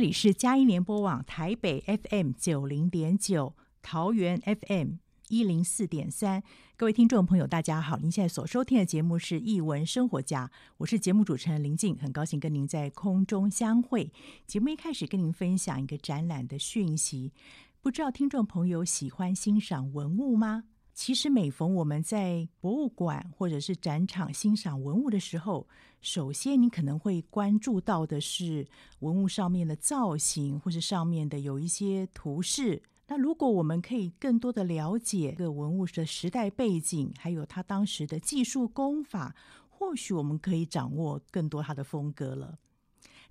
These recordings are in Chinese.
这里是佳音联播网台北 FM 九零点九，桃园 FM 一零四点三。各位听众朋友，大家好！您现在所收听的节目是《艺文生活家》，我是节目主持人林静，很高兴跟您在空中相会。节目一开始跟您分享一个展览的讯息，不知道听众朋友喜欢欣赏文物吗？其实每逢我们在博物馆或者是展场欣赏文物的时候，首先你可能会关注到的是文物上面的造型，或是上面的有一些图示。那如果我们可以更多的了解这个文物的时代背景，还有它当时的技术功法，或许我们可以掌握更多它的风格了。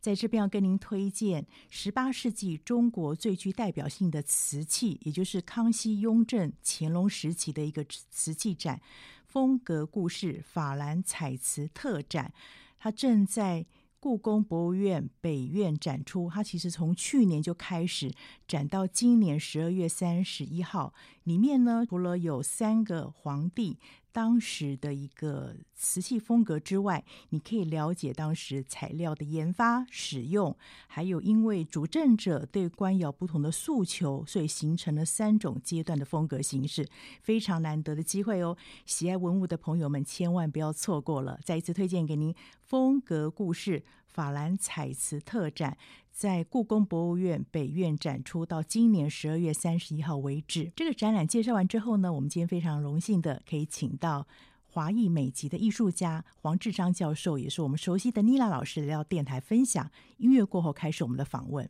在这边要跟您推荐十八世纪中国最具代表性的瓷器，也就是康熙、雍正、乾隆时期的一个瓷器展——风格故事法兰彩瓷特展，它正在故宫博物院北院展出。它其实从去年就开始展到今年十二月三十一号。里面呢，除了有三个皇帝。当时的一个瓷器风格之外，你可以了解当时材料的研发、使用，还有因为主政者对官窑不同的诉求，所以形成了三种阶段的风格形式，非常难得的机会哦！喜爱文物的朋友们千万不要错过了。再一次推荐给您《风格故事法兰彩瓷特展》。在故宫博物院北院展出，到今年十二月三十一号为止。这个展览介绍完之后呢，我们今天非常荣幸的可以请到华裔美籍的艺术家黄志章教授，也是我们熟悉的妮娜老师来到电台分享。音乐过后，开始我们的访问。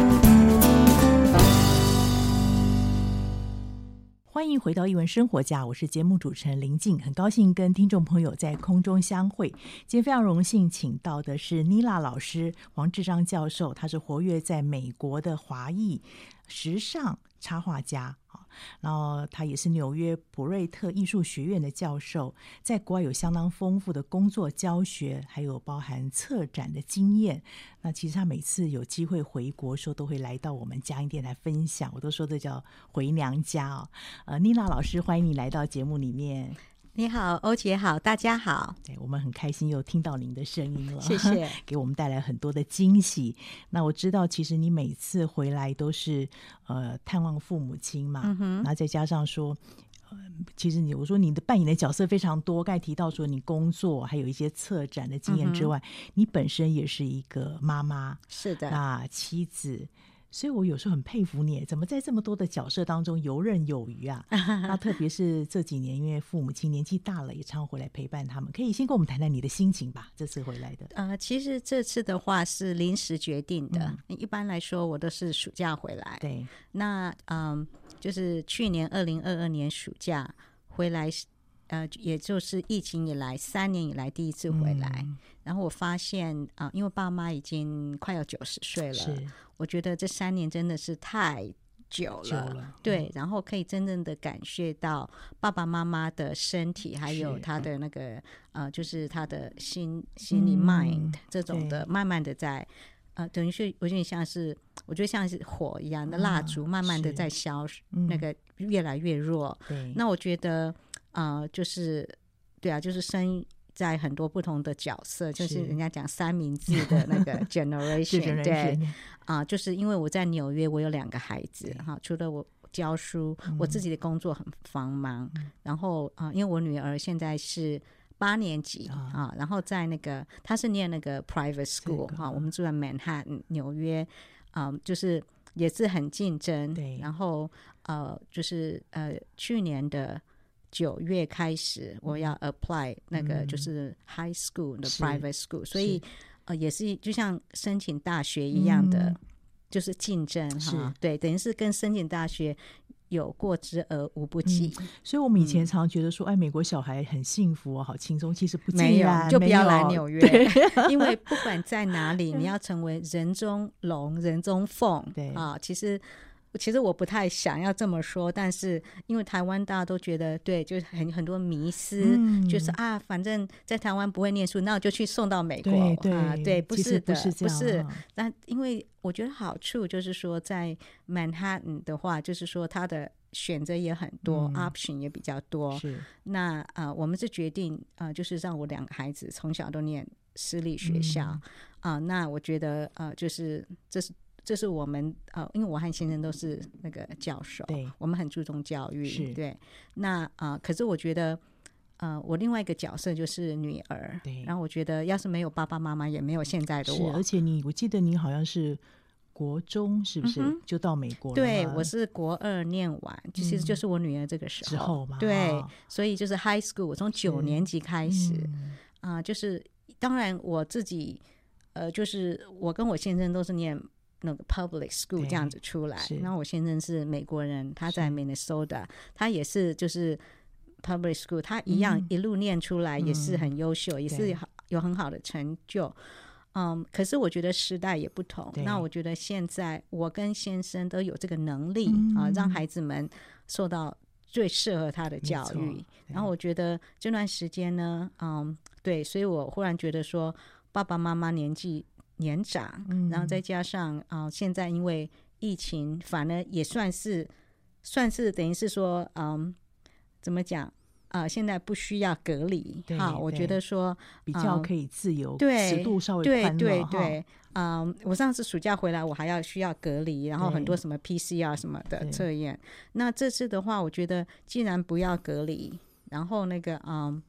欢迎回到一文生活家，我是节目主持人林静，很高兴跟听众朋友在空中相会。今天非常荣幸请到的是妮娜老师，黄志章教授，他是活跃在美国的华裔时尚插画家。然后他也是纽约普瑞特艺术学院的教授，在国外有相当丰富的工作教学，还有包含策展的经验。那其实他每次有机会回国，说都会来到我们家音电台分享，我都说这叫回娘家哦。呃，妮娜老师，欢迎你来到节目里面。你好，欧姐好，大家好。对，我们很开心又听到您的声音了，谢谢，给我们带来很多的惊喜。那我知道，其实你每次回来都是呃探望父母亲嘛，嗯哼，那再加上说，呃，其实你我说你的扮演的角色非常多，刚才提到说你工作还有一些策展的经验之外，嗯，你本身也是一个妈妈，是的，啊妻子。所以，我有时候很佩服你，怎么在这么多的角色当中游刃有余啊？那特别是这几年，因为父母亲年纪大了，也常回来陪伴他们。可以先跟我们谈谈你的心情吧？这次回来的，呃，其实这次的话是临时决定的。嗯、一般来说，我都是暑假回来。对，那嗯、呃，就是去年二零二二年暑假回来，呃，也就是疫情以来三年以来第一次回来。嗯、然后我发现啊、呃，因为爸妈已经快要九十岁了。我觉得这三年真的是太久了，久了对、嗯，然后可以真正的感觉到爸爸妈妈的身体，还有他的那个呃，就是他的心心理 mind 这种的，慢慢的在呃，等于是有点像是，我觉得像是火一样的蜡烛，慢慢的在消，那个越来越弱。对，那我觉得呃，就是对啊，就是生。在很多不同的角色，就是人家讲三明治的那个 generation，对啊、呃，就是因为我在纽约，我有两个孩子哈，除了我教书，我自己的工作很繁忙，嗯、然后啊、呃，因为我女儿现在是八年级啊、呃，然后在那个她是念那个 private school 哈、呃，我们住在曼哈顿纽约啊、呃，就是也是很竞争，对，然后呃，就是呃，去年的。九月开始，我要 apply 那个就是 high school 的 private school，所以呃也是就像申请大学一样的，嗯、就是竞争哈，对，等于是跟申请大学有过之而无不及、嗯。所以我们以前常常觉得说，哎，美国小孩很幸福啊，好轻松，其实不没有，就不要来。纽约，因为 不管在哪里，你要成为人中龙、人中凤，对。啊，其实。其实我不太想要这么说，但是因为台湾大家都觉得对，就是很很多迷思，嗯、就是啊，反正在台湾不会念书，那我就去送到美国啊，对，不是的，不是，不是。但因为我觉得好处就是说，在曼哈顿的话，就是说它的选择也很多、嗯、，option 也比较多。是。那啊、呃，我们是决定啊、呃，就是让我两个孩子从小都念私立学校啊、嗯呃。那我觉得呃，就是这是。这是我们呃，因为我和先生都是那个教授，对，我们很注重教育，是对。那啊、呃，可是我觉得，呃，我另外一个角色就是女儿，对。然后我觉得，要是没有爸爸妈妈，也没有现在的我。而且你，我记得你好像是国中，是不是、嗯、就到美国了？对，我是国二念完，其实就是我女儿这个时候。之后嘛，对，所以就是 high school，我从九年级开始啊、呃，就是当然我自己，呃，就是我跟我先生都是念。那个 public school 这样子出来，然后我先生是美国人，他在 Minnesota，他也是就是 public school，他一样一路念出来也是很优秀，嗯、也是好有很好的成就。嗯，可是我觉得时代也不同，那我觉得现在我跟先生都有这个能力、嗯、啊，让。孩子们受到最适合他的教育。然后我觉得这段时间呢，嗯，对，所以我忽然觉得说，爸爸妈妈年纪。年长，嗯、然后再加上啊、呃，现在因为疫情，反而也算是算是等于是说，嗯，怎么讲？啊、呃，现在不需要隔离，哈，我觉得说比较可以自由，对，尺度稍微对宽对对，嗯，我上次暑假回来，我还要需要隔离，然后很多什么 PCR 什么的测验。那这次的话，我觉得既然不要隔离，然后那个嗯，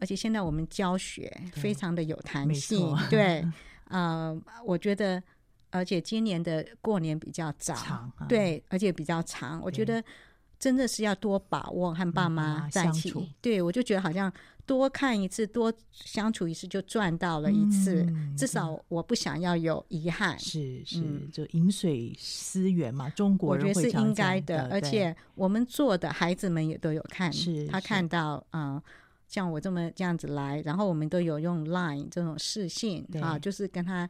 而且现在我们教学非常的有弹性，对，嗯，我觉得，而且今年的过年比较早，长啊、对，而且比较长，我觉得。真的是要多把握和爸妈在一起，嗯、对，我就觉得好像多看一次，多相处一次就赚到了一次，嗯、至少我不想要有遗憾。是是，就饮水思源嘛，中国人我觉得是应该的，而且我们做的孩子们也都有看，是他看到啊、呃，像我这么这样子来，然后我们都有用 Line 这种视线啊，就是跟他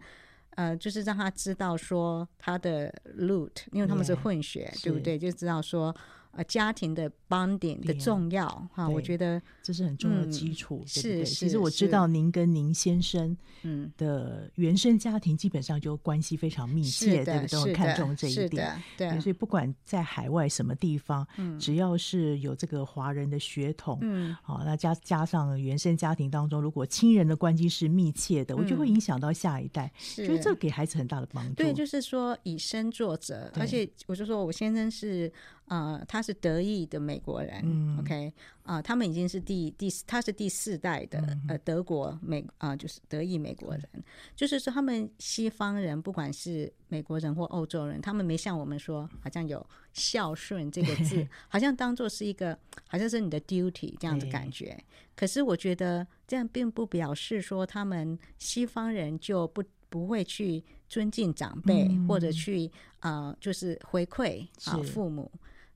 呃，就是让他知道说他的 root，因为他们是混血，对不对？就知道说。呃，家庭的 bonding 的重要哈，我觉得这是很重要的基础，对不对？是，其实我知道您跟您先生嗯的原生家庭基本上就关系非常密切，对不对？都很看重这一点，对。所以不管在海外什么地方，只要是有这个华人的血统，嗯，好，那加加上原生家庭当中，如果亲人的关系是密切的，我就会影响到下一代，所以这给孩子很大的帮助。对，就是说以身作则，而且我就说我先生是。呃，他是德裔的美国人，嗯，OK，啊、呃，他们已经是第第他是第四代的、嗯、呃德国美啊、呃，就是德裔美国人，嗯、就是说他们西方人不管是美国人或欧洲人，他们没像我们说好像有孝顺这个字，好像当做是一个好像是你的 duty 这样的感觉。可是我觉得这样并不表示说他们西方人就不不会去尊敬长辈、嗯、或者去啊、呃，就是回馈啊父母。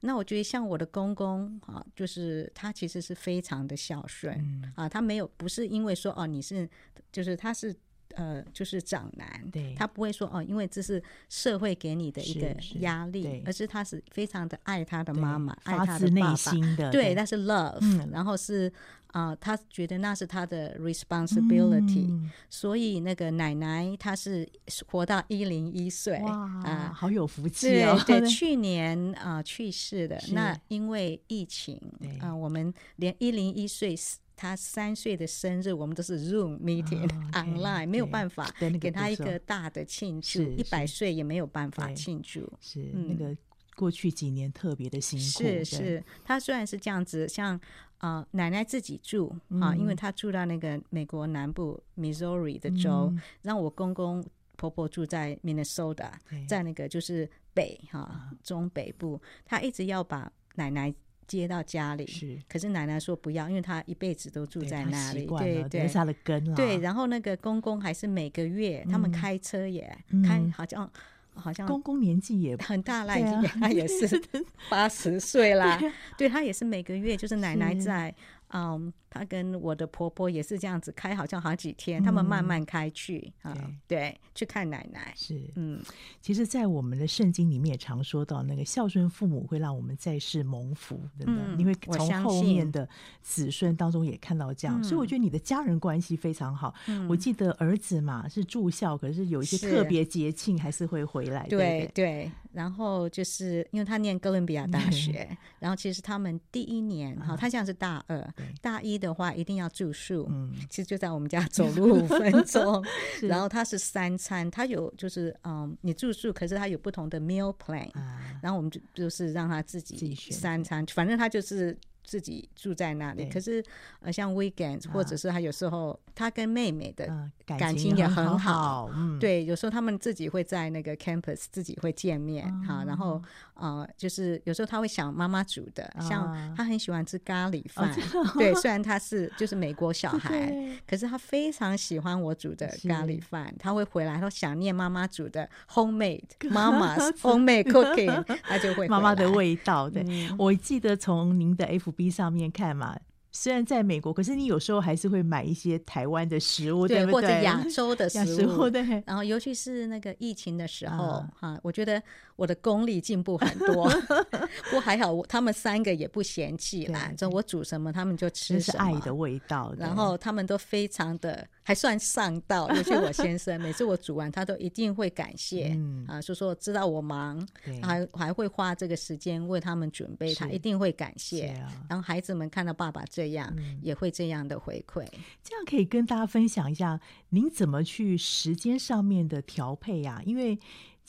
那我觉得像我的公公啊，就是他其实是非常的孝顺、嗯、啊，他没有不是因为说哦你是，就是他是呃就是长男，对，他不会说哦，因为这是社会给你的一个压力，是是而是他是非常的爱他的妈妈，爱他的爸爸，对，对，那是 love，、嗯、然后是。啊、呃，他觉得那是他的 responsibility，、嗯、所以那个奶奶她是活到一零一岁，啊、呃，好有福气哦。对，对去年啊、呃、去世的，那因为疫情啊、呃，我们连一零一岁他三岁的生日，我们都是 Zoom meeting、哦、online，没有办法给他一个大的庆祝，一百岁也没有办法庆祝，是、嗯、那个过去几年特别的辛苦，是是，他虽然是这样子，像。啊、呃，奶奶自己住啊、呃，因为她住到那个美国南部 Missouri 的州，嗯、让我公公婆婆住在 Minnesota，在那个就是北哈、呃、中北部，他一直要把奶奶接到家里，是，可是奶奶说不要，因为她一辈子都住在那里，对对，是她的根，对，然后那个公公还是每个月、嗯、他们开车也、嗯、开，好像。好像公公年纪也 很大了，已经他也是 八十岁啦。对，他也是每个月就是奶奶在。嗯，他跟我的婆婆也是这样子开，好像好几天，他们慢慢开去啊，对，去看奶奶。是，嗯，其实，在我们的圣经里面也常说到，那个孝顺父母会让我们在世蒙福，真的，因为从后面的子孙当中也看到这样，所以我觉得你的家人关系非常好。我记得儿子嘛是住校，可是有一些特别节庆还是会回来。对对，然后就是因为他念哥伦比亚大学，然后其实他们第一年哈，他现在是大二。大一的话一定要住宿，嗯，其实就在我们家走路五分 钟。然后他是三餐，他有就是嗯，你住宿，可是他有不同的 meal plan，啊，然后我们就就是让他自己三餐，反正他就是。自己住在那里，可是呃，像 weekends 或者是他有时候他跟妹妹的感情也很好，对，有时候他们自己会在那个 campus 自己会见面哈，然后呃，就是有时候他会想妈妈煮的，像他很喜欢吃咖喱饭，对，虽然他是就是美国小 孩，可是他非常喜欢我煮的咖喱饭，他会回来他想念妈妈煮的 homemade 妈妈 homemade cooking，他就会妈妈的味道。对，我记得从您的 F B 上面看嘛，虽然在美国，可是你有时候还是会买一些台湾的食物，对，对不对？或者亚洲的食物，对。然后尤其是那个疫情的时候，哈、我觉得我的功力进步很多。不过还好，他们三个也不嫌弃啦，就我煮什么他们就吃什么，是爱的味道。然后他们都非常的还算上道，尤其我先生，每次我煮完，他都一定会感谢，嗯、啊，说说知道我忙，还还会花这个时间为他们准备，他一定会感谢。啊、然后孩子们看到爸爸这样，嗯、也会这样的回馈。这样可以跟大家分享一下，您怎么去时间上面的调配呀、啊？因为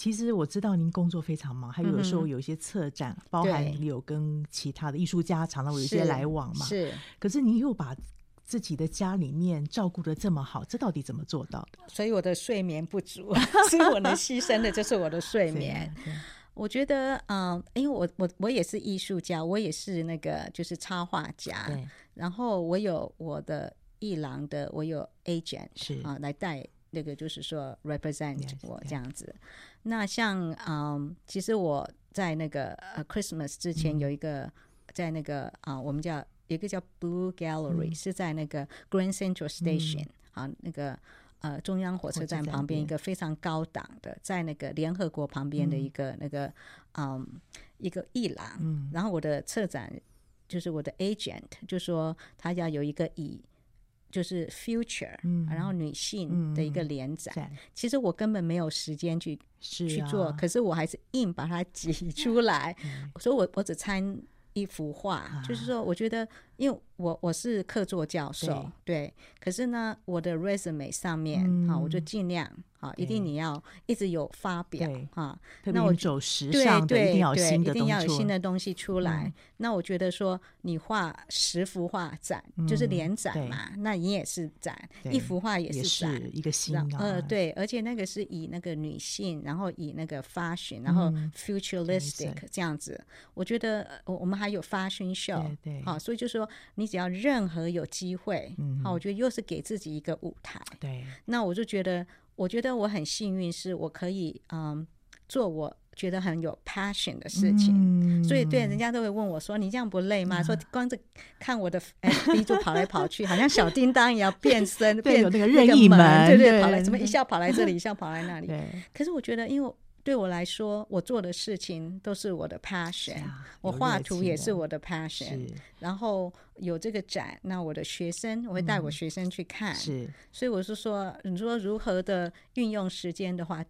其实我知道您工作非常忙，还有的时候有一些策展，嗯、包含有跟其他的艺术家常常有一些来往嘛。是，可是您又把自己的家里面照顾的这么好，这到底怎么做到的？所以我的睡眠不足，所以我能牺牲的就是我的睡眠。我觉得，嗯、呃，因为我我我也是艺术家，我也是那个就是插画家，对然后我有我的艺廊的，我有 agent 是啊、呃，来带那个就是说 represent 我这样子。那像，嗯、呃，其实我在那个呃 Christmas 之前有一个、嗯、在那个啊、呃，我们叫。一个叫 Blue Gallery，、嗯、是在那个 Grand Central Station、嗯、啊，那个呃中央火车站旁边一个非常高档的，在那个联合国旁边的一个、嗯、那个嗯一个艺廊。嗯、然后我的策展就是我的 agent 就说他要有一个以就是 future，、嗯、然后女性的一个连载。嗯、其实我根本没有时间去、啊、去做，可是我还是硬把它挤出 来。嗯、所以我我只参。一幅画，啊、就是说，我觉得，因为我我是客座教授，对，对，可是呢，我的 resume 上面，嗯、啊，我就尽量。啊，一定你要一直有发表啊！那我走时尚的，一定要新的一定要有新的东西出来。那我觉得说，你画十幅画展就是连展嘛，那你也是展一幅画也是展一个新呃对，而且那个是以那个女性，然后以那个 fashion，然后 futuristic 这样子。我觉得我我们还有 fashion show，对，好，所以就是说你只要任何有机会，好，我觉得又是给自己一个舞台。对，那我就觉得。我觉得我很幸运，是我可以嗯做我觉得很有 passion 的事情，嗯、所以对人家都会问我说：“你这样不累吗？”嗯、说光着看我的 FB 就跑来跑去，好像小叮当也要变身，变有那个任意门，对对，跑来怎么一下跑来这里，一下跑来那里。可是我觉得，因为对我来说，我做的事情都是我的 passion，啊、我画图也是我的 passion，然后有这个展，那我的学生我会带我学生去看，嗯、是，所以我是说，你说如何的运用时间的话。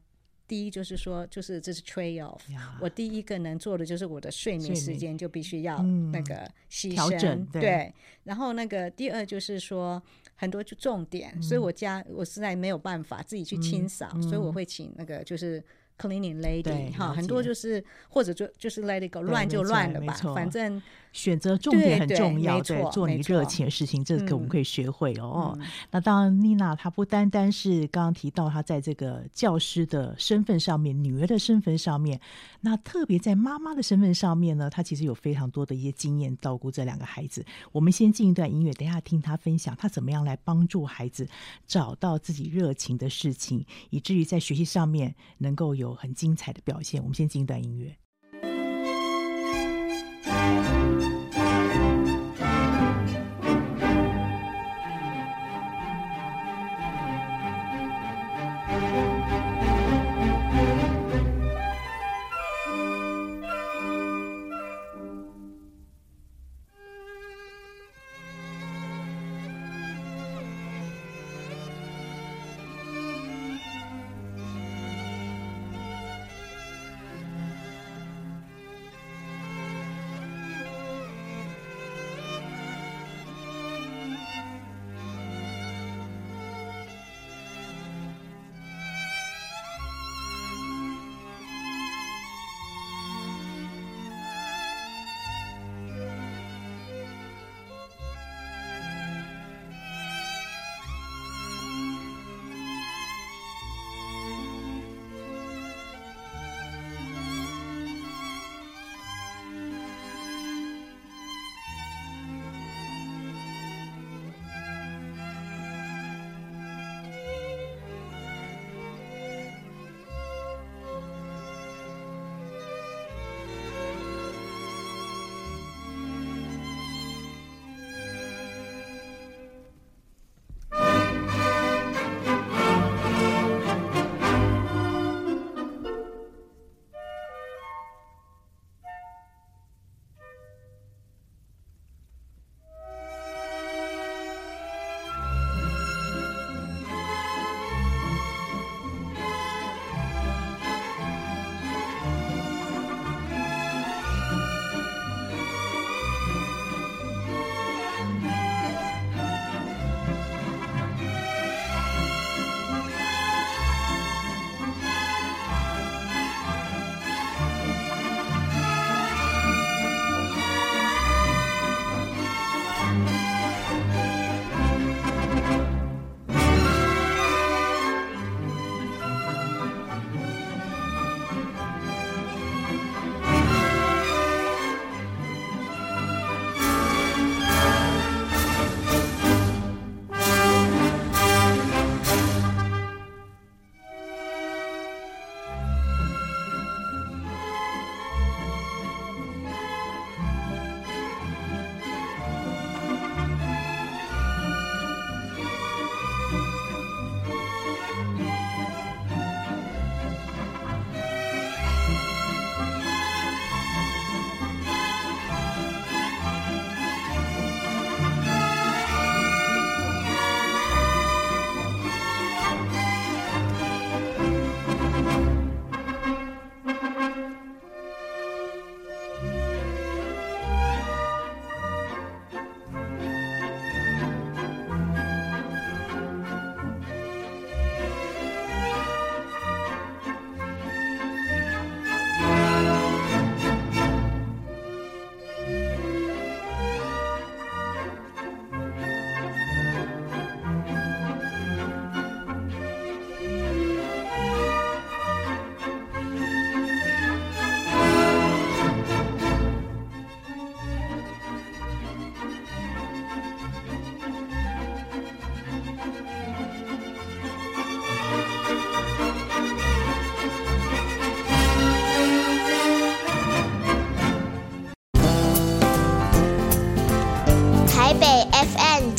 第一就是说，就是这是 trade off。我第一个能做的就是我的睡眠时间就必须要那个牺牲，对。然后那个第二就是说很多就重点，所以我家我实在没有办法自己去清扫，所以我会请那个就是。Cleaning lady，哈，很多就是或者就就是 let it go，乱就乱了吧，反正选择重点很重要，对，做你热情的事情，这个我们可以学会哦。那当然，妮娜她不单单是刚刚提到她在这个教师的身份上面，女儿的身份上面，那特别在妈妈的身份上面呢，她其实有非常多的一些经验照顾这两个孩子。我们先进一段音乐，等一下听她分享她怎么样来帮助孩子找到自己热情的事情，以至于在学习上面能够有。有很精彩的表现，我们先进一段音乐。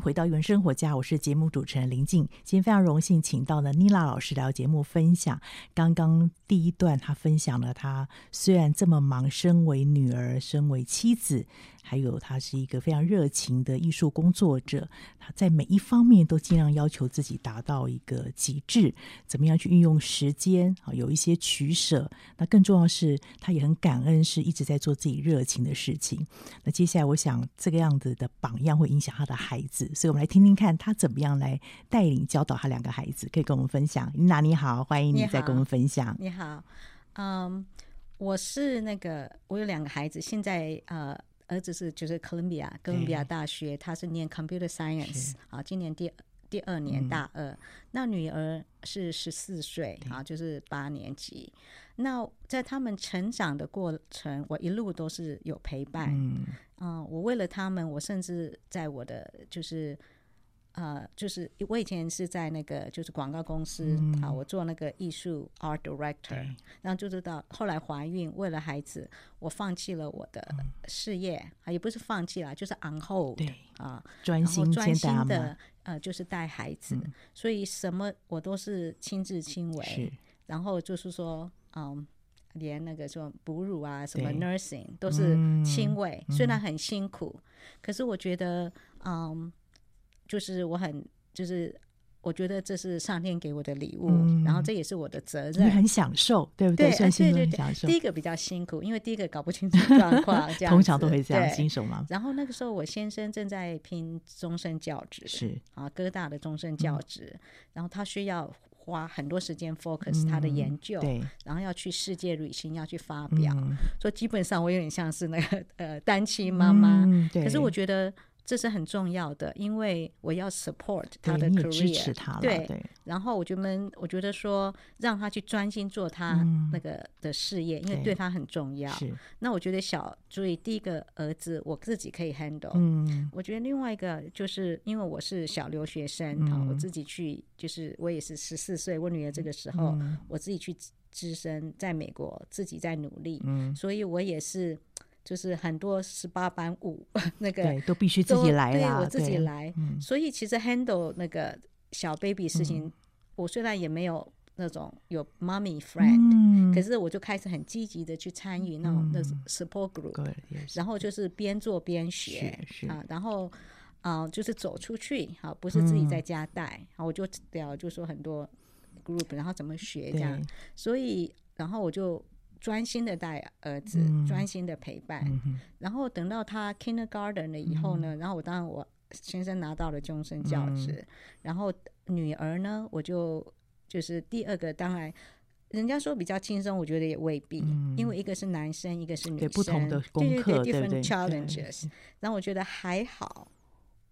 回到《原生活家》，我是节目主持人林静。今天非常荣幸请到了妮娜老师来节目分享。刚刚第一段，她分享了她虽然这么忙，身为女儿，身为妻子。还有，他是一个非常热情的艺术工作者，他在每一方面都尽量要求自己达到一个极致。怎么样去运用时间啊？有一些取舍。那更重要是，他也很感恩，是一直在做自己热情的事情。那接下来，我想这个样子的榜样会影响他的孩子，所以我们来听听看他怎么样来带领教导他两个孩子，可以跟我们分享。妮娜你好，欢迎你再跟我们分享。你好，嗯，um, 我是那个，我有两个孩子，现在呃。儿子是就是哥伦比亚哥伦比亚大学，他是念 computer science 啊，今年第第二年大二。嗯、那女儿是十四岁啊，就是八年级。那在他们成长的过程，我一路都是有陪伴。嗯，啊、我为了他们，我甚至在我的就是。呃，就是我以前是在那个就是广告公司啊、嗯，我做那个艺术 art director，然后就知道后来怀孕，为了孩子，我放弃了我的事业啊、嗯，也不是放弃了，就是 on hold 对啊，专心专心的呃，就是带孩子、嗯，所以什么我都是亲力亲为，然后就是说，嗯，连那个说哺乳啊，什么 nursing 都是亲为、嗯，虽然很辛苦，嗯、可是我觉得，嗯。就是我很，就是我觉得这是上天给我的礼物，嗯，然后这也是我的责任。你很享受，对不对？对，对对对。第一个比较辛苦，因为第一个搞不清楚状况，这样通常都会这样，新手嘛。然后那个时候，我先生正在拼终身教职，是啊，哥大的终身教职，嗯，然后他需要花很多时间 focus 他的研究，然后要去世界旅行，要去发表，嗯，所以基本上我有点像是那个呃单亲妈妈。可是我觉得。这是很重要的，因为我要 support 他的 career，支持他对，对，然后我觉得，我觉得说让他去专心做他那个的事业，嗯、因为对他很重要。那我觉得小，注意第一个儿子我自己可以 handle。嗯，我觉得另外一个就是因为我是小留学生啊、嗯，我自己去，就是我也是十四岁，我女儿这个时候，嗯、我自己去资深在美国，自己在努力，嗯，所以我也是。就是很多十八般武，那个对都必须自己来了，对，我自己来。所以其实 handle 那个小 baby 事情，嗯、我虽然也没有那种有 mommy friend，、嗯、可是我就开始很积极的去参与那种那 support group，、嗯、然后就是边做边学啊，然后啊、呃、就是走出去，好，不是自己在家带，好、嗯，我就聊就说很多 group，然后怎么学这样，所以然后我就。专心的带儿子，专、嗯、心的陪伴、嗯，然后等到他 kindergarten 了以后呢，嗯、然后我当然我先生拿到了终身教职、嗯，然后女儿呢，我就就是第二个，当然人家说比较轻松，我觉得也未必，嗯、因为一个是男生，一个是女生，不同的功课，对对对，different challenges，然后我觉得还好。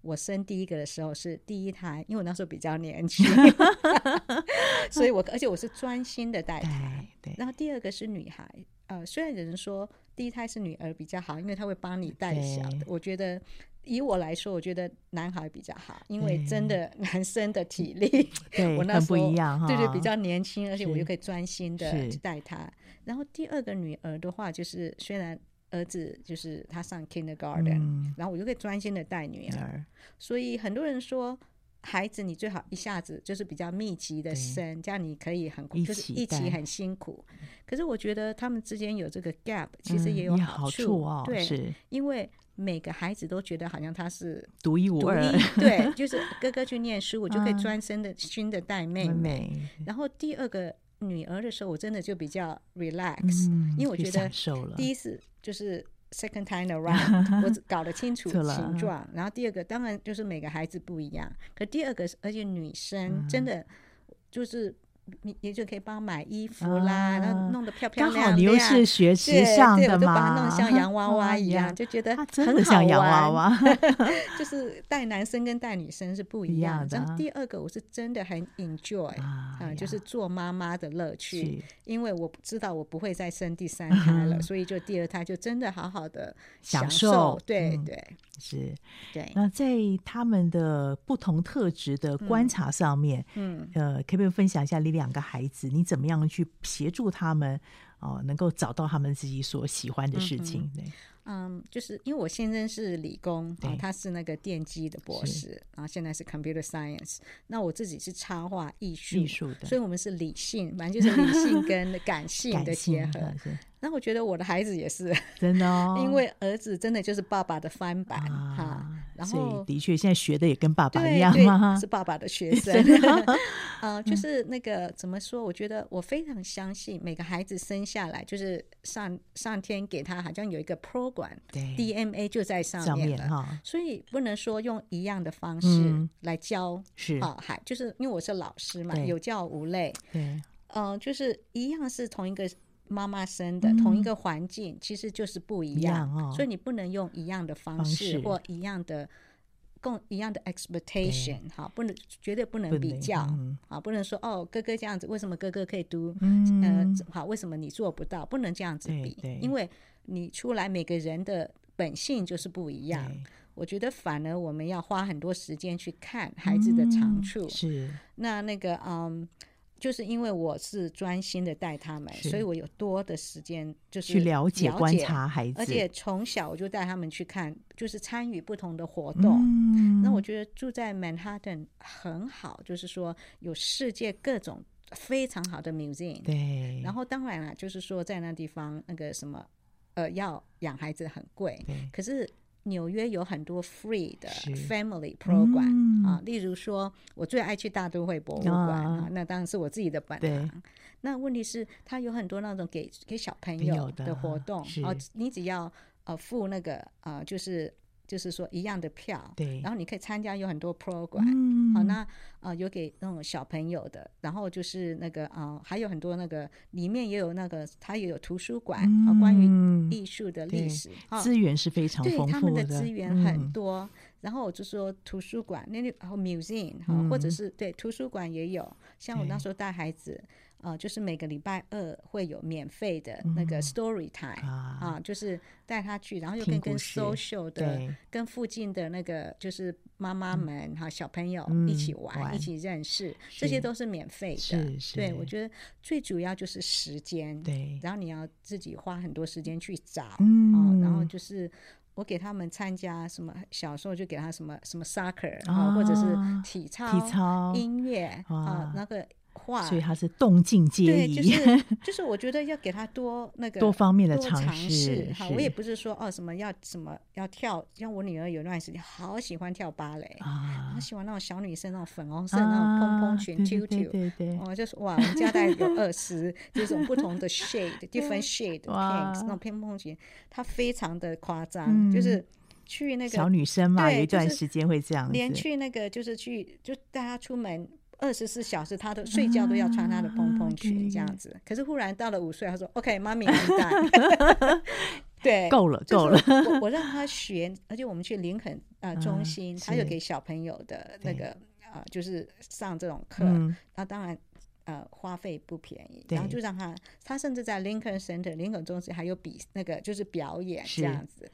我生第一个的时候是第一胎，因为我那时候比较年轻，所以我而且我是专心的带对。然后第二个是女孩，呃，虽然有人说第一胎是女儿比较好，因为她会帮你带小的。我觉得以我来说，我觉得男孩比较好，因为真的男生的体力，对我那时候对对比较年轻，而且我又可以专心的去带他。然后第二个女儿的话，就是虽然。儿子就是他上 kindergarten，嗯，然后我就可以专心的带女儿。所以很多人说，孩子你最好一下子就是比较密集的生，这样你可以很就是一起很辛苦。可是我觉得他们之间有这个 gap，其实也有好处，嗯，好处哦。对，因为每个孩子都觉得好像他是独一无二。对，就是哥哥去念书，我就可以专心的心的带妹妹，嗯。然后第二个女儿的时候，我真的就比较 relax，嗯，因为我觉得第一次。就是 second time around，我搞得清楚形状。然后第二个，当然就是每个孩子不一样。可第二个，而且女生真的就是你也就可以帮买衣服啦，啊、然后弄得漂漂亮亮。刚好你又是学时尚的嘛，对，对，我就把它弄像洋娃娃 一样，哦、就觉得很像洋娃娃。就是带男生跟带女生是不一样的。然后第二个，我是真的很 enjoy 啊、呃，就是做妈妈的乐趣，因为我知道我不会再生第三胎了，嗯、所以就第二胎就真的好好的享受。享受对、嗯、对，是，对。那在他们的不同特质的观察上面，嗯，嗯呃，可不可以分享一下你两个孩子，你怎么样去协助他们哦、呃，能够找到他们自己所喜欢的事情？对。嗯，就是因为我先生是理工啊，他是那个电机的博士，然后现在是 computer science。那我自己是插画艺术，艺术的，所以我们是理性，反正就是理性跟感性的结合。那我觉得我的孩子也是 真的哦，因为儿子真的就是爸爸的翻版哈、啊啊。然后的确，现在学的也跟爸爸一样嘛？是爸爸的学生。呃，就是那个怎么说？我觉得我非常相信每个孩子生下来就是上上天给他好像有一个 program，对 DMA 就在上面了上面，所以不能说用一样的方式来教、嗯、是啊，还就是因为我是老师嘛，有教无类。对，嗯、呃，就是一样是同一个。妈妈生的、嗯、同一个环境，其实就是不一样，一样哦，所以你不能用一样的方式或一样的共一样的 expectation，好，不能绝对不能比较，啊，不能说哦，哥哥这样子，为什么哥哥可以读？嗯，呃，好，为什么你做不到？不能这样子比，因为你出来每个人的本性就是不一样。我觉得反而我们要花很多时间去看孩子的长处，嗯、是那那个嗯。就是因为我是专心的带他们，所以我有多的时间就是去了解、观察孩子，而且从小我就带他们去看，就是参与不同的活动。嗯，那我觉得住在曼哈顿很好，就是说有世界各种非常好的 museum。对，然后当然了，就是说在那地方那个什么，呃，要养孩子很贵，可是。纽约有很多 free 的 family program、嗯、啊，例如说，我最爱去大都会博物馆啊，啊，那当然是我自己的本行。那问题是，它有很多那种给给小朋友的活动，哦、啊，你只要呃付那个呃就是。就是说一样的票，对，然后你可以参加有很多 program，嗯，好，那呃有给那种小朋友的，然后就是那个啊、呃、还有很多那个里面也有那个它也有图书馆，啊、嗯、关于艺术的历史，资源是非常丰富的，对，他们的资源很多，嗯、然后我就说图书馆那里然后 museum 哈、嗯，或者是对图书馆也有，像我那时候带孩子。啊、呃，就是每个礼拜二会有免费的那个 story time、嗯、啊，啊，就是带他去，然后又跟跟 social 的，跟附近的那个就是妈妈们哈、嗯、小朋友一起玩，嗯、一起认识，这些都是免费的。对，我觉得最主要就是时间，对，然后你要自己花很多时间去找，嗯、啊，然后就是我给他们参加什么，小时候就给他什么什么 soccer 啊，或者是体操、体操、音乐啊，那个。所以他是动静皆宜，就是 就是我觉得要给他多那个多方面的尝试。哈。我也不是说哦什么要什么要跳，像我女儿有段时间好喜欢跳芭蕾。啊，好喜欢那种小女生那种粉红色那种蓬蓬裙 tutu，对对，我就是哇，我们家大概有二十 这种不同的 shade，different shade pinks 那种蓬蓬裙，她非常的夸张，就是去那个小女生嘛，有一段时间会这样，连去那个就是去就带她出门。二十四小时，他都睡觉都要穿他的蓬蓬裙这样子。可是忽然到了五岁，他说：“OK，妈咪完蛋。” 对，够了，够了。我我让他学，而且我们去林肯啊中心，他有给小朋友的那个啊，就是上这种课。那当然呃花费不便宜，然后就让他，他甚至在林肯 Center 林肯中心还有比那个就是表演这样子。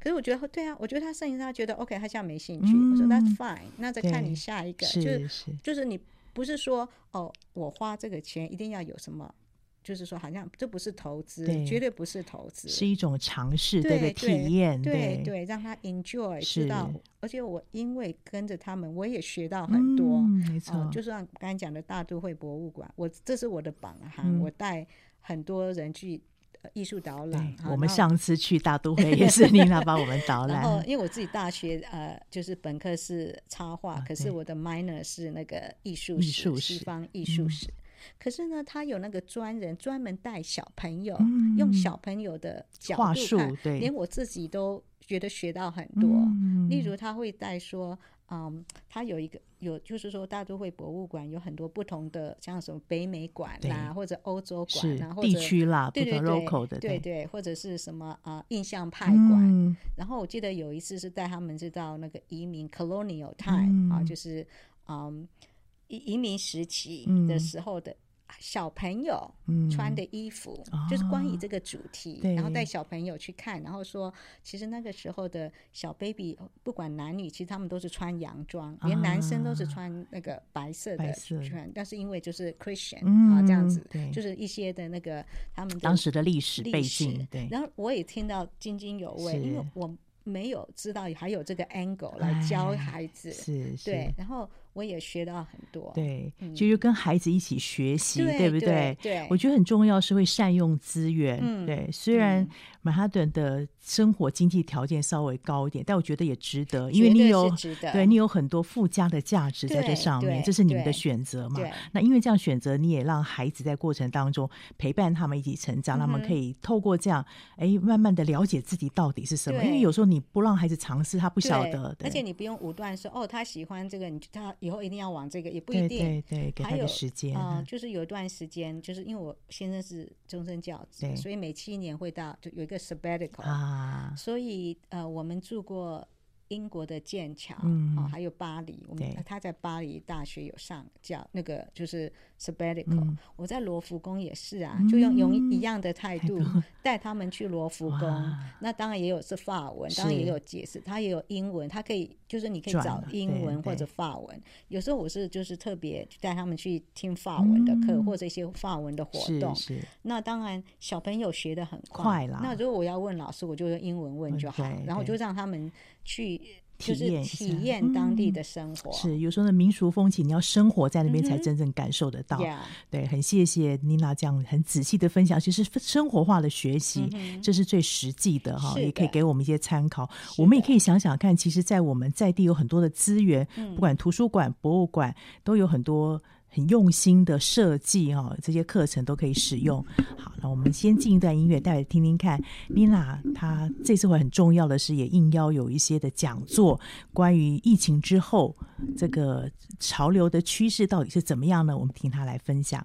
可是我觉得对啊，我觉得他声音他觉得 OK，他现在没兴趣。嗯、我说 That's fine，那再看你下一个，就是就是你不是说哦，我花这个钱一定要有什么，就是说好像这不是投资，绝对不是投资，是一种尝试，对对体验，对对，对，让他 enjoy，知道。而且我因为跟着他们，我也学到很多，嗯、没错、呃。就是像刚才讲的大都会博物馆，我这是我的榜哈，嗯、我带很多人去。艺术导览，我们上次去大都会也是妮娜帮我们导览。然后，因为我自己大学呃，就是本科是插画，啊，可是我的 minor 是那个艺术史，西方艺术史。嗯。可是呢，他有那个专人专门带小朋友，嗯，用小朋友的角度看，连我自己都觉得学到很多。嗯，例如，他会带说。嗯，它有一个有，就是说大都会博物馆有很多不同的，像什么北美馆啦，或者欧洲馆啦，或者地区啦，对对对，对对，或者是什么啊、呃，印象派馆。嗯、然后我记得有一次是带他们是到那个移民 colonial time、嗯、啊，就是嗯移移民时期的时候的。小朋友穿的衣服，嗯、就是关于这个主题，哦、然后带小朋友去看，然后说，其实那个时候的小 baby 不管男女，其实他们都是穿洋装，啊、连男生都是穿那个白色的穿，但是因为就是 Christian、嗯、啊这样子，就是一些的那个他们当时的历史背景。对，然后我也听到津津有味，因为我没有知道还有这个 angle 来教孩子，是，是。对，然后。我也学到很多，对，就是跟孩子一起学习，对不对？对，我觉得很重要是会善用资源，对。虽然曼哈顿的生活经济条件稍微高一点，但我觉得也值得，因为你有对你有很多附加的价值在这上面，这是你们的选择嘛。那因为这样选择，你也让孩子在过程当中陪伴他们一起成长，他们可以透过这样，哎，慢慢的了解自己到底是什么。因为有时候你不让孩子尝试，他不晓得，而且你不用武断说，哦，他喜欢这个，你他。以后一定要往这个，也不一定。对对对，给他个时间。啊、呃，就是有一段时间，就是因为我先生是终身教职，对所以每七年会到，就有一个 sabbatical 啊。所以呃，我们住过英国的剑桥，嗯、啊，还有巴黎。我们他在巴黎大学有上教那个就是。Sabbatical，、嗯、我在罗浮宫也是啊，就用用一样的态度带他们去罗浮宫。那当然也有是法文，当然也有解释，是他也有英文，他可以就是你可以找英文或者法文。有时候我是就是特别带他们去听法文的课，嗯、或者一些法文的活动。是是。那当然小朋友学的很快，快啦。那如果我要问老师，我就用英文问就好，然后就让他们去。体验体验当地的生活、嗯、是有时候的民俗风情，你要生活在那边才真正感受得到。嗯、对，很谢谢妮娜这样很仔细的分享，其实生活化的学习，嗯、这是最实际的哈，也可以给我们一些参考。我们也可以想想看，其实，在我们在地有很多的资源，嗯、不管图书馆、博物馆，都有很多。很用心的设计哦，这些课程都可以使用。好，那我们先进一段音乐，带来听听看。妮娜她这次会很重要的是，也应邀有一些的讲座，关于疫情之后这个潮流的趋势到底是怎么样呢？我们听她来分享。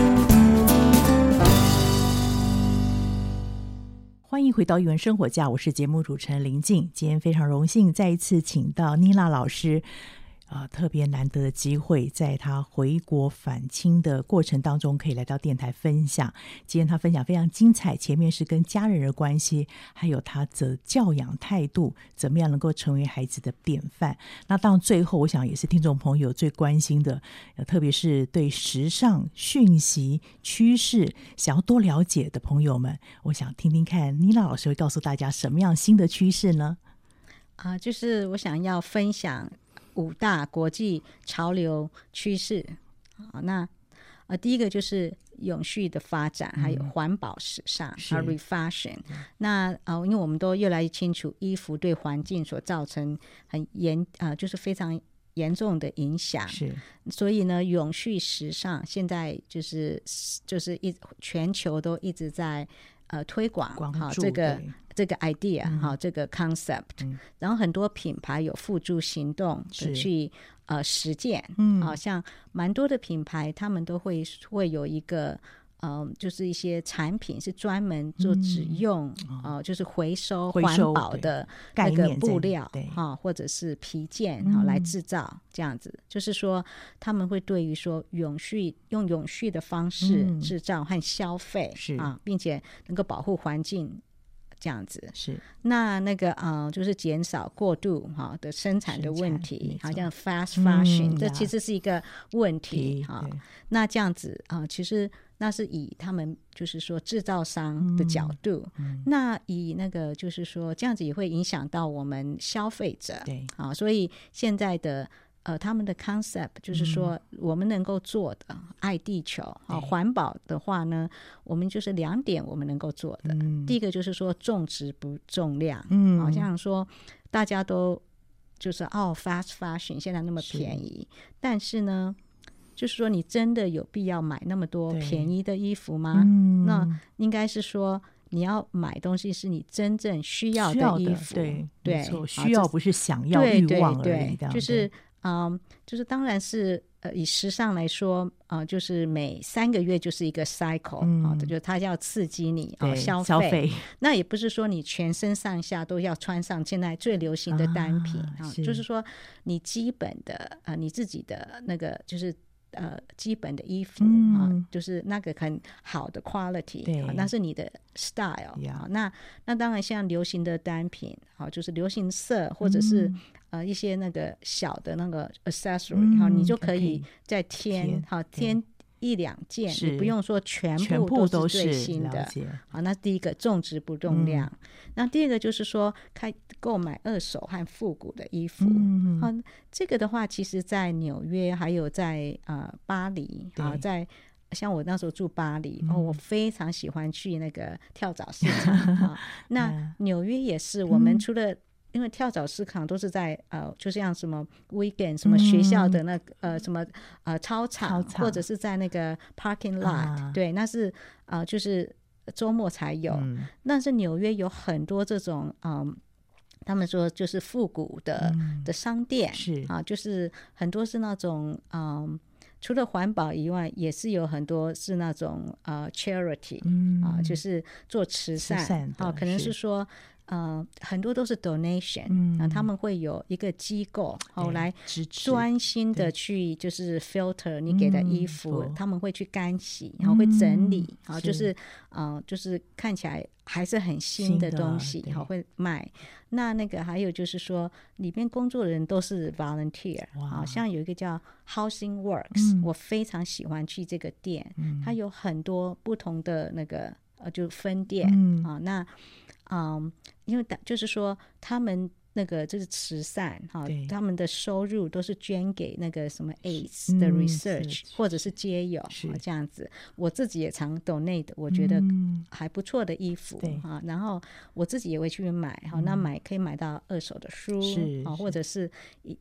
欢迎回到语文生活家，我是节目主持人林静。今天非常荣幸再一次请到妮娜老师。啊、特别难得的机会，在他回国返亲的过程当中，可以来到电台分享。今天他分享非常精彩，前面是跟家人的关系，还有他的教养态度，怎么样能够成为孩子的典范。那到最后，我想也是听众朋友最关心的，特别是对时尚讯息趋势想要多了解的朋友们，我想听听看妮娜老师会告诉大家什么样新的趋势呢？啊、就是我想要分享。五大国际潮流趋势，好，那呃，第一个就是永续的发展，还有环保时尚，啊，refashion。那呃，因为我们都越来越清楚，衣服对环境所造成很严啊、呃，就是非常严重的影响。是，所以呢，永续时尚现在就是就是一全球都一直在呃推广好这个。这个 idea 哈、嗯，这个 concept，、嗯、然后很多品牌有付诸行动的去呃实践，嗯，好像蛮多的品牌，他们都会会有一个嗯、呃，就是一些产品是专门做只用哦、嗯呃，就是回收环保的那个布料哈，或者是皮件啊来制造这样子，就是说他们会对于说永续用永续的方式制造和消费是。啊，并且能够保护环境。这样子。是。那那个呃，就是减少过度哈的生产的问题，好像 fast fashion，、嗯、这其实是一个问题哈。那这样子啊、呃，其实那是以他们就是说制造商的角度，嗯、那以那个就是说这样子也会影响到我们消费者，对。啊，所以现在的。呃，他们的 concept 就是说，我们能够做的、嗯、爱地球啊，环保的话呢，我们就是两点我们能够做的。嗯、第一个就是说种植不重量，嗯，好像说大家都就是哦，fast fashion 现在那么便宜，是但是呢，就是说你真的有必要买那么多便宜的衣服吗？嗯、那。应该是说你要买东西是你真正需要的衣服，对对，需要不是想要欲望而已，就是。嗯，就是当然是呃，以时尚来说，啊、呃，就是每三个月就是一个 cycle 啊、嗯，就是它要刺激你啊消费。那也不是说你全身上下都要穿上现在最流行的单品啊，是就是说你基本的啊、呃，你自己的那个就是。呃，基本的衣服、嗯、啊，就是那个很好的 quality，对啊，那是你的 style 啊。那那当然，像流行的单品，啊，就是流行色或者是、嗯、呃一些那个小的那个 accessory，哈、嗯，你就可以再添，好添。一两件，你不用说全部都是最新的。好，那第一个种植不重量。嗯、那第二个就是说，开购买二手和复古的衣服。嗯、好，这个的话，其实在纽约还有在呃巴黎啊，在像我那时候住巴黎，哦，我非常喜欢去那个跳蚤市场啊。那纽约也是，我们除了因为跳蚤市场都是在呃，就像什么 weekend 什么学校的那个、嗯、呃什么呃操场，或者是在那个 parking lot，、啊、对，那是呃就是周末才有。嗯、但是纽约有很多这种嗯、呃，他们说就是复古的、嗯、的商店是。啊，就是很多是那种嗯、呃，除了环保以外，也是有很多是那种呃 charity、嗯、啊，就是做慈善，慈善啊，可能是。说。呃，很多都是 donation，嗯，啊，他们会有一个机构，后来专心的去就是 filter 你给的衣服，他们会去干洗，然后会整理，啊，就是呃，就是看起来还是很新的东西，然后会卖。那那个还有就是说，里边工作的人都是 volunteer，好像有一个叫 Housing Works，我非常喜欢去这个店，它有很多不同的那个呃，就分店啊，那。嗯，因为就是说，他们那个就是慈善哈，他们的收入都是捐给那个什么 AIDS 的 research、嗯、或者是街友是这样子。我自己也常 donate，我觉得还不错的衣服哈、嗯，然后我自己也会去买哈、嗯，那买可以买到二手的书啊，或者是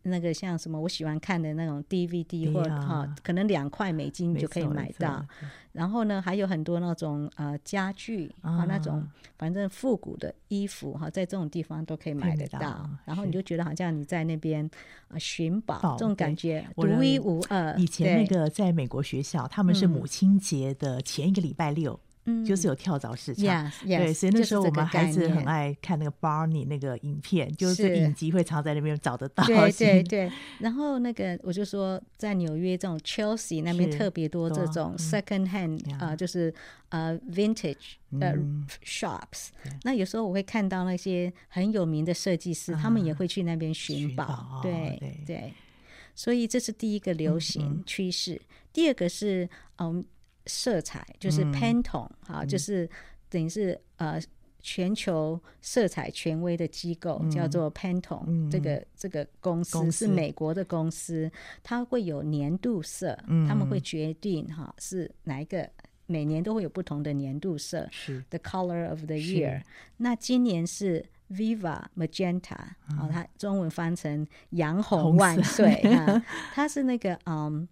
那个像什么我喜欢看的那种 DVD 或哈，可能两块美金就可以买到。然后呢，还有很多那种呃家具啊，那种反正复古的衣服哈，在这种地方都可以买得到。然后你就觉得好像你在那边啊寻宝，这种感觉独一无二。以前那个在美国学校，他们是母亲节的前一个礼拜六。嗯，就是有跳蚤市场，yes, yes, 对，所以那时候我们孩子很爱看那个 Barney 那个影片，就是影集会常在那边找得 到。对对对，然后那个我就说，在纽约这种 Chelsea 那边特别多这种 second hand 啊、嗯呃，就是呃 vintage 的 shops、嗯。那有时候我会看到那些很有名的设计师、嗯，他们也会去那边寻宝。对对，对，所以这是第一个流行趋势。嗯嗯、第二个是嗯。色彩就是 Pantone 啊、嗯，就是等于是呃全球色彩权威的机构、嗯、叫做 Pantone、嗯、这个这个公司，是美国的公司，它会有年度色，嗯、他们会决定哈是哪一个，每年都会有不同的年度色，是。The Color of the Year。那今年是 Viva Magenta，啊、嗯，它中文翻成洋红万岁啊，它是那个嗯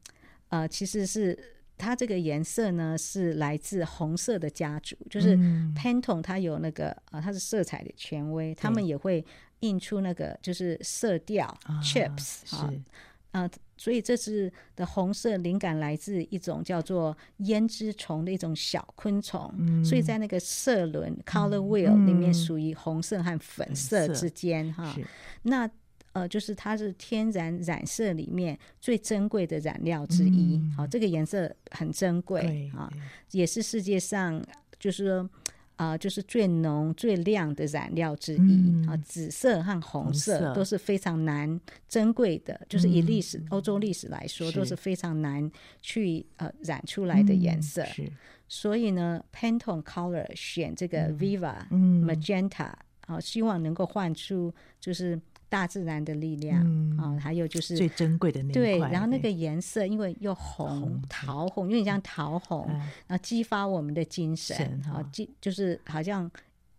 呃其实是。它这个颜色呢是来自红色的家族，就是 Pantone，它有那个呃，它是色彩的权威，他们也会印出那个就是色调、啊、chips 啊，是啊，所以这次的红色灵感来自一种叫做胭脂虫的一种小昆虫，嗯、所以在那个色轮 color wheel 里面属于红色和粉色之间哈、嗯，那。呃，就是它是天然染色里面最珍贵的染料之一，好、嗯哦，这个颜色很珍贵啊，也是世界上就是说啊、呃，就是最浓最亮的染料之一啊、嗯。紫色和红色都是非常难珍贵的，就是以历史、嗯、欧洲历史来说都是非常难去呃染出来的颜色。所以呢，Pantone Color 选这个 Viva、嗯、Magenta 啊、呃，希望能够换出就是。大自然的力量啊、嗯，还有就是最珍贵的那对，然后那个颜色因为又红，红桃红，有点像桃红，嗯、然后激发我们的精神啊，激、哦、就是好像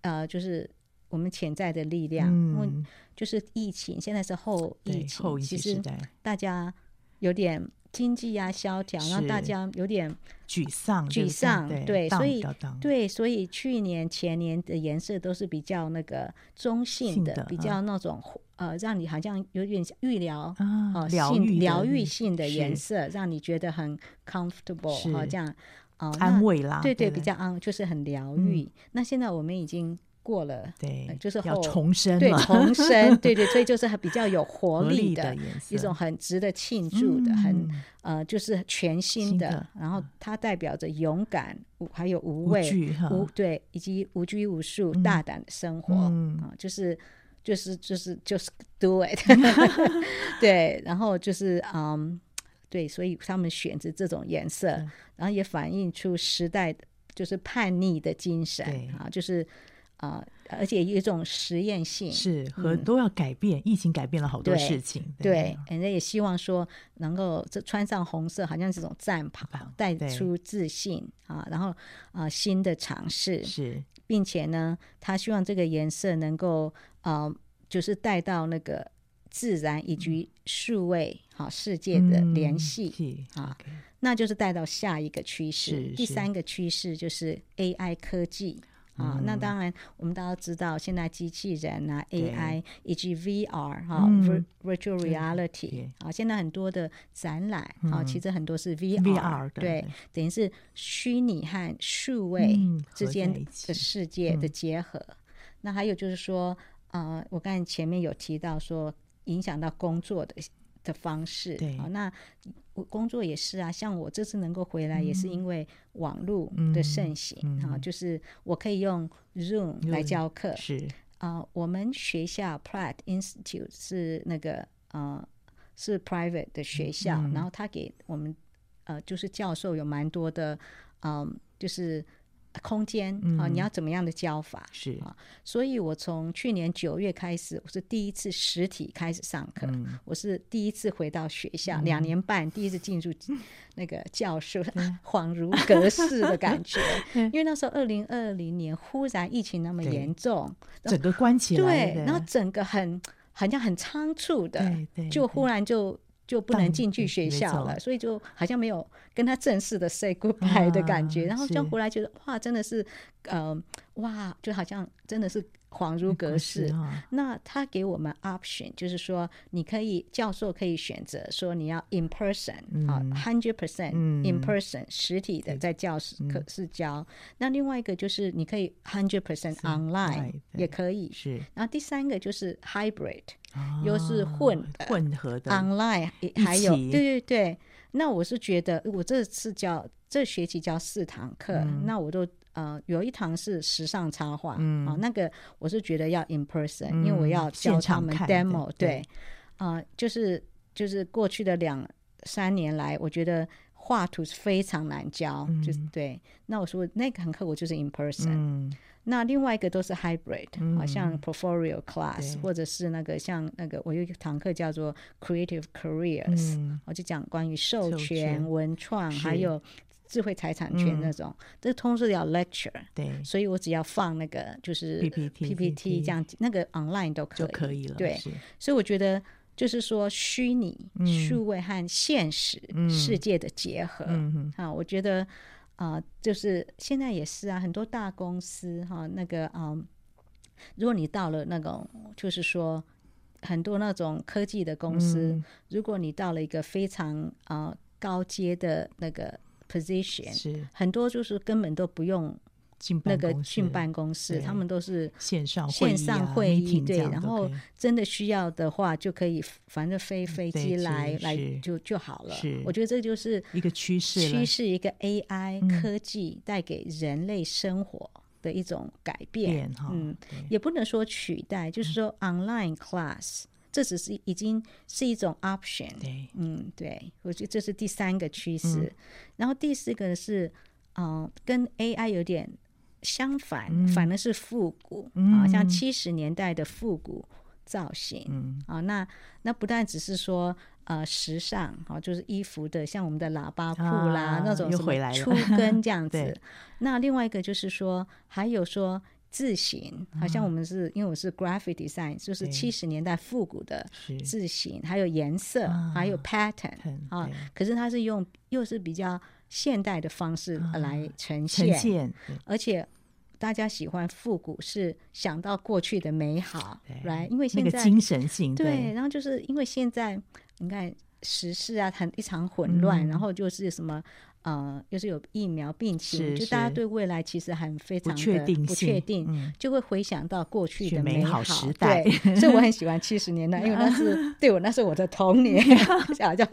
呃，就是我们潜在的力量。嗯、因为就是疫情，现在是后疫情，后疫情时代，其实大家有点经济啊萧条，让大家有点沮丧，沮丧，对，对所以对，所以去年前年的颜色都是比较那个中性的，的比较那种。呃，让你好像有点像预疗啊，疗愈疗愈性的颜色，让你觉得很 comfortable，好、哦、这样啊、呃，安慰啦，对对，对，比较安，就是很疗愈、嗯。那现在我们已经过了，对，呃、就是要重生，对，重生，对对，所以就是比较有活力的，的一种很值得庆祝的，嗯、很呃，就是全新的，新的。然后它代表着勇敢，还有无畏，无，无对，以及无拘无束、嗯、大胆的生活啊、嗯。呃，就是。就是就是就是 do it，对，然后就是嗯，对，所以他们选择这种颜色，然后也反映出时代就是叛逆的精神啊，就是啊、呃，而且有一种实验性，是和都要改变、嗯，疫情改变了好多事情，对，人家也希望说能够这穿上红色，好像这种战袍，带出自信啊，然后啊、呃，新的尝试是。并且呢，他希望这个颜色能够呃，就是带到那个自然以及数位好、嗯、世界的联系啊、嗯，那就是带到下一个趋势。第三个趋势就是 AI 科技。啊、嗯，那当然，我们大家知道，现在机器人啊，AI 以及 VR 哈、嗯、，Virtual Reality 啊，现在很多的展览啊、嗯，其实很多是 VR，, VR 对，对，等于是虚拟和数位之间的世界的结合。嗯、那还有就是说，呃，我刚才前面有提到说，影响到工作的。的方式，对。啊，那我工作也是啊，像我这次能够回来，也是因为网络的盛行啊、就是我可以用 Zoom 来教课，是。啊，我们学校 Pratt Institute 是那个呃是 private 的学校，嗯、然后他给我们呃就是教授有蛮多的嗯、呃，就是空间啊、你要怎么样的教法是。啊？所以我从去年九月开始，我是第一次实体开始上课，嗯。我是第一次回到学校，嗯。两年半第一次进入 那个教室，恍如隔世的感觉。因为那时候二零二零年忽然疫情那么严重，整个关起来对，然后整个很好像很仓促的，就忽然就。就不能进去学校了，所以就好像没有跟他正式的 say goodbye 的感觉，啊、然后就回来觉得哇，真的是，呃，哇，就好像真的是。恍如隔世。哦、那他给我们 option，就是说，你可以教授可以选择说你要 in person 啊，hundred percent in person 实体的在教室可是教。那另外一个就是你可以 hundred percent online 也可以。是。然后第三个就是 hybrid，又是混混合的 online，还有对对对。那我是觉得我这次教这学期教四堂课，那我都。呃，有一堂是时尚插画，嗯，啊，那个我是觉得要 in person，、嗯、因为我要教他们 demo，对，啊、呃，就是就是过去的两三年来，我觉得画图是非常难教，嗯、就是对。那我说那堂课我就是 in person，、嗯、那另外一个都是 hybrid，好、像 portfolio class，或者是那个像那个我有一堂课叫做 creative careers，、嗯、我就讲关于授权、文创还有。智慧财产权那种，这通是要 lecture，对，所以我只要放那个就是 PPT PPT 这样，那个 online 都可以，就可以了。对，所以我觉得就是说虚拟、数位和现实世界的结合啊，我觉得啊，就是现在也是啊，很多大公司哈，那个嗯，如果你到了那种，就是说很多那种科技的公司，如果你到了一个非常啊高阶的那个。position 是很多，就是根本都不用那个进办公室，他们都是线上线上会议，对，然后真的需要的话就可以，反正飞飞机来来就就好了。我觉得这就是一个趋势，趋势一个 AI 科技带给人类生活的一种改变。嗯，也不能说取代，就是说 online class。这只是已经是一种 option，对，嗯，对，我觉得这是第三个趋势。嗯、然后第四个是，嗯、呃，跟 AI 有点相反，嗯、反而是复古、嗯、啊，像七十年代的复古造型，嗯。啊，那那不但只是说呃时尚，啊，就是衣服的，像我们的喇叭裤啦，啊、那种什么粗跟这样子。那另外一个就是说，还有说。字型好像我们是、嗯、因为我是 graphic design，就是七十年代复古的字型，还有颜色，啊、还有 pattern 啊。可是它是用又是比较现代的方式来呈现，呈现而且大家喜欢复古，是想到过去的美好，来对，因为现在那个精神性对，对，然后就是因为现在你看时事啊，很一场混乱，嗯、然后就是什么。呃，又是有疫苗病情，就大家对未来其实还非常的不确定，不确定，就会回想到过去的美好时代。对，所以我很喜欢 七十年代，因为那是对我那是我的童年，小就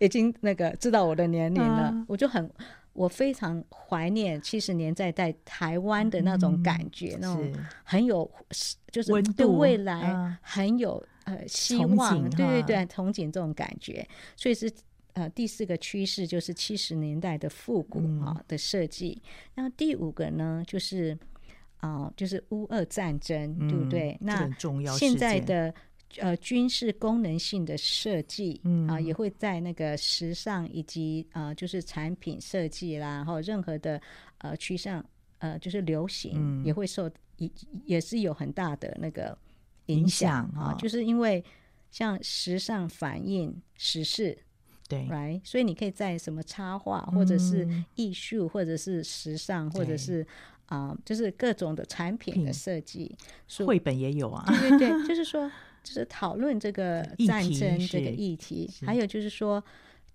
已经那个知道我的年龄了，我就很我非常怀念七十年代在台湾的那种感觉，那种很有就是对未来很有呃希望，对对对，憧憬这种感觉，所以是。呃，第四个趋势就是七十年代的复古啊的设计。然后、嗯、第五个呢，就是啊、呃，就是乌俄战争，嗯、对不对？那现在的呃军事功能性的设计啊、也会在那个时尚以及啊、呃，就是产品设计啦，然后任何的呃趋向呃，就是流行、嗯、也会受也也是有很大的那个影响啊，哦、就是因为像时尚反映时事。对，right，所以你可以在什么插画，或者是艺术，嗯、或者是时尚，或者是啊、呃，就是各种的产品的设计。绘本也有啊，对对对，就是说，就是讨论这个战争这个议题，还有就是说。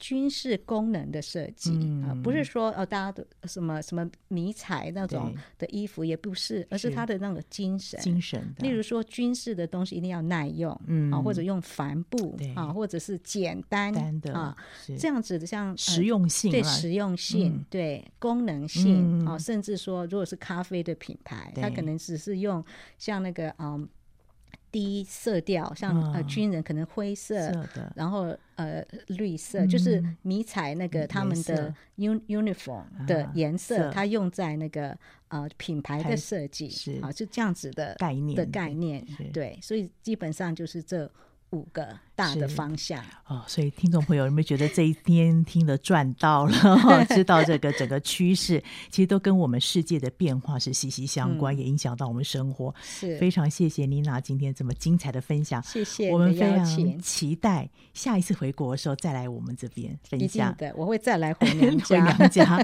军事功能的设计啊，嗯、不是说哦，大家都什么什么迷彩那种的衣服，也不是，而是他的那个精神。精神。例如说，军事的东西一定要耐用，嗯、啊，或者用帆布啊，或者是简单，单的啊，这样子的，像实用性、呃，对实用性，嗯、对功能性、嗯、啊，甚至说，如果是咖啡的品牌，它可能只是用像那个嗯。低色调，像、嗯、呃军人可能灰色，的。然后呃绿色，嗯、就是迷彩那个他们的 un uniform 的颜色，它用在那个呃品牌的设计，是。啊，就这样子的概念的概念，对，所以基本上就是这。五个大的方向哦，所以听众朋友有没有觉得这一天听得赚到了？知道这个整个趋势，其实都跟我们世界的变化是息息相关，嗯、也影响到我们生活。是非常谢谢妮娜今天这么精彩的分享，谢谢我们非常期待下一次回国的时候再来我们这边分享。对，我会再来回娘家。回娘家，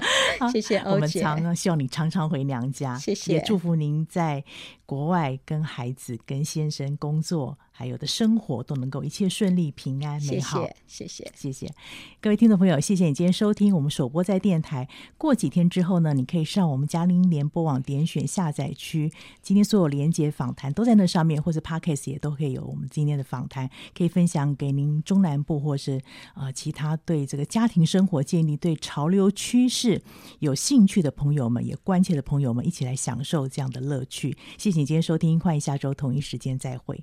谢谢欧姐。我们常希望你常常回娘家，谢谢，也祝福您在国外跟孩子、跟先生工作。还有的生活都能够一切顺利、平安、美好。谢谢，谢谢，谢谢各位听众朋友，谢谢你今天收听我们首播在电台。过几天之后呢，你可以上我们佳音联播网点选下载区，今天所有连接访谈都在那上面，或者 Podcast 也都可以有我们今天的访谈，可以分享给您中南部或是呃其他对这个家庭生活建立、对潮流趋势有兴趣的朋友们，也关切的朋友们，一起来享受这样的乐趣。谢谢你今天收听，欢迎下周同一时间再会。